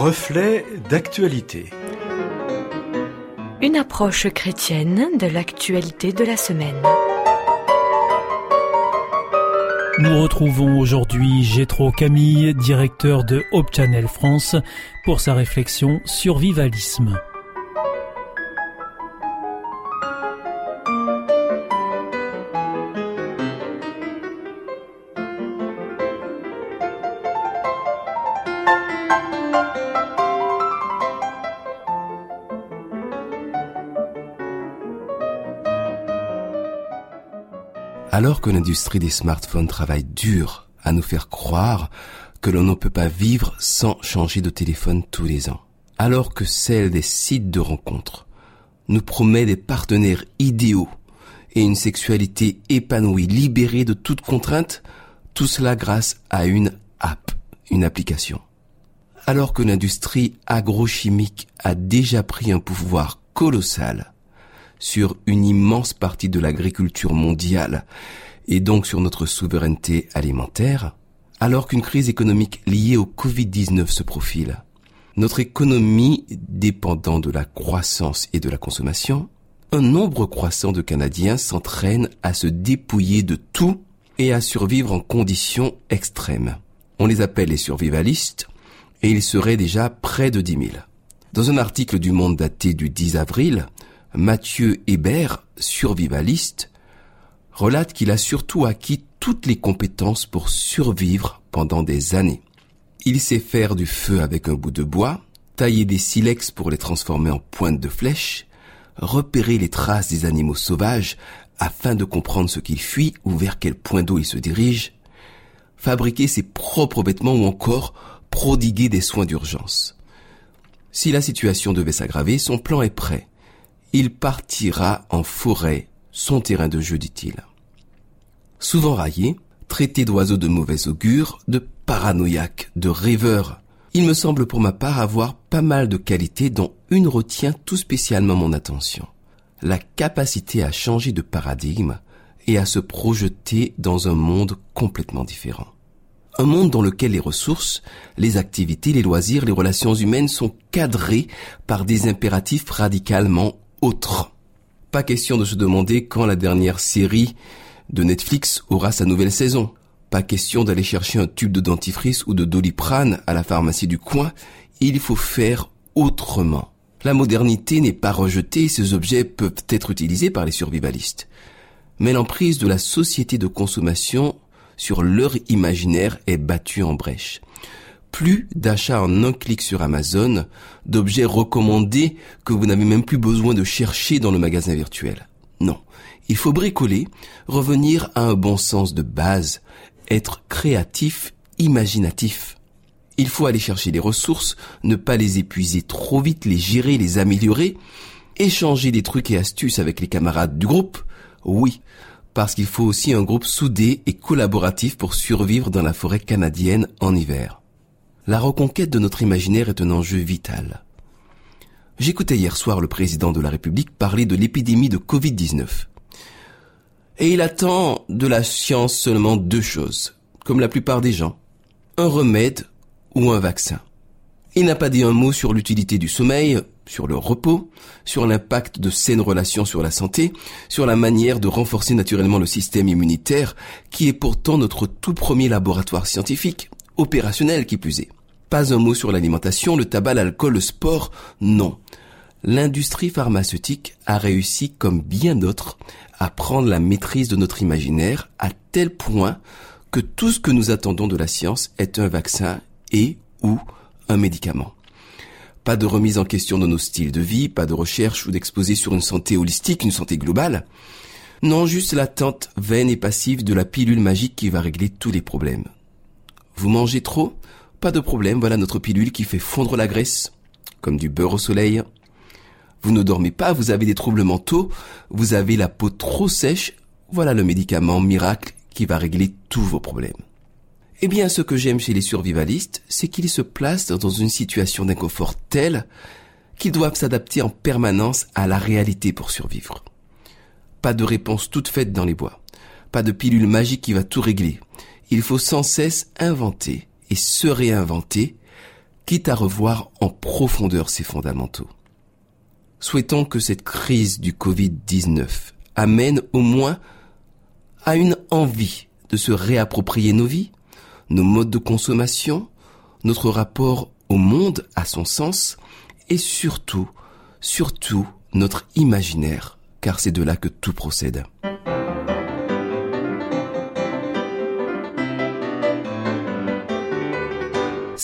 Reflet d'actualité. Une approche chrétienne de l'actualité de la semaine. Nous retrouvons aujourd'hui Gétro Camille, directeur de Hope Channel France, pour sa réflexion sur Vivalisme. Alors que l'industrie des smartphones travaille dur à nous faire croire que l'on ne peut pas vivre sans changer de téléphone tous les ans, alors que celle des sites de rencontres nous promet des partenaires idéaux et une sexualité épanouie, libérée de toute contrainte, tout cela grâce à une app, une application. Alors que l'industrie agrochimique a déjà pris un pouvoir colossal sur une immense partie de l'agriculture mondiale et donc sur notre souveraineté alimentaire, alors qu'une crise économique liée au Covid-19 se profile. Notre économie dépendant de la croissance et de la consommation, un nombre croissant de Canadiens s'entraînent à se dépouiller de tout et à survivre en conditions extrêmes. On les appelle les survivalistes et ils seraient déjà près de 10 000. Dans un article du Monde daté du 10 avril, Mathieu Hébert, survivaliste, relate qu'il a surtout acquis toutes les compétences pour survivre pendant des années. Il sait faire du feu avec un bout de bois, tailler des silex pour les transformer en pointes de flèches, repérer les traces des animaux sauvages afin de comprendre ce qu'ils fuient ou vers quel point d'eau ils se dirigent, fabriquer ses propres vêtements ou encore prodiguer des soins d'urgence. Si la situation devait s'aggraver, son plan est prêt il partira en forêt, son terrain de jeu, dit-il. Souvent raillé, traité d'oiseau de mauvais augure, de paranoïaque, de rêveur, il me semble pour ma part avoir pas mal de qualités dont une retient tout spécialement mon attention. La capacité à changer de paradigme et à se projeter dans un monde complètement différent. Un monde dans lequel les ressources, les activités, les loisirs, les relations humaines sont cadrés par des impératifs radicalement autre. Pas question de se demander quand la dernière série de Netflix aura sa nouvelle saison. Pas question d'aller chercher un tube de dentifrice ou de doliprane à la pharmacie du coin. Il faut faire autrement. La modernité n'est pas rejetée, ces objets peuvent être utilisés par les survivalistes. Mais l'emprise de la société de consommation sur leur imaginaire est battue en brèche plus d'achats en un clic sur Amazon, d'objets recommandés que vous n'avez même plus besoin de chercher dans le magasin virtuel. Non, il faut bricoler, revenir à un bon sens de base, être créatif, imaginatif. Il faut aller chercher les ressources, ne pas les épuiser trop vite, les gérer, les améliorer, échanger des trucs et astuces avec les camarades du groupe. Oui, parce qu'il faut aussi un groupe soudé et collaboratif pour survivre dans la forêt canadienne en hiver la reconquête de notre imaginaire est un enjeu vital. J'écoutais hier soir le président de la République parler de l'épidémie de Covid-19. Et il attend de la science seulement deux choses, comme la plupart des gens. Un remède ou un vaccin. Il n'a pas dit un mot sur l'utilité du sommeil, sur le repos, sur l'impact de saines relations sur la santé, sur la manière de renforcer naturellement le système immunitaire, qui est pourtant notre tout premier laboratoire scientifique, opérationnel qui plus est. Pas un mot sur l'alimentation, le tabac, l'alcool, le sport, non. L'industrie pharmaceutique a réussi, comme bien d'autres, à prendre la maîtrise de notre imaginaire à tel point que tout ce que nous attendons de la science est un vaccin et ou un médicament. Pas de remise en question de nos styles de vie, pas de recherche ou d'exposé sur une santé holistique, une santé globale. Non, juste l'attente vaine et passive de la pilule magique qui va régler tous les problèmes. Vous mangez trop? Pas de problème, voilà notre pilule qui fait fondre la graisse, comme du beurre au soleil. Vous ne dormez pas, vous avez des troubles mentaux, vous avez la peau trop sèche, voilà le médicament miracle qui va régler tous vos problèmes. Eh bien, ce que j'aime chez les survivalistes, c'est qu'ils se placent dans une situation d'inconfort telle qu'ils doivent s'adapter en permanence à la réalité pour survivre. Pas de réponse toute faite dans les bois. Pas de pilule magique qui va tout régler il faut sans cesse inventer et se réinventer, quitte à revoir en profondeur ses fondamentaux. Souhaitons que cette crise du Covid-19 amène au moins à une envie de se réapproprier nos vies, nos modes de consommation, notre rapport au monde, à son sens, et surtout, surtout notre imaginaire, car c'est de là que tout procède.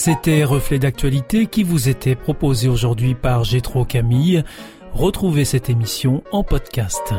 C'était Reflet d'actualité qui vous était proposé aujourd'hui par Gétro Camille. Retrouvez cette émission en podcast.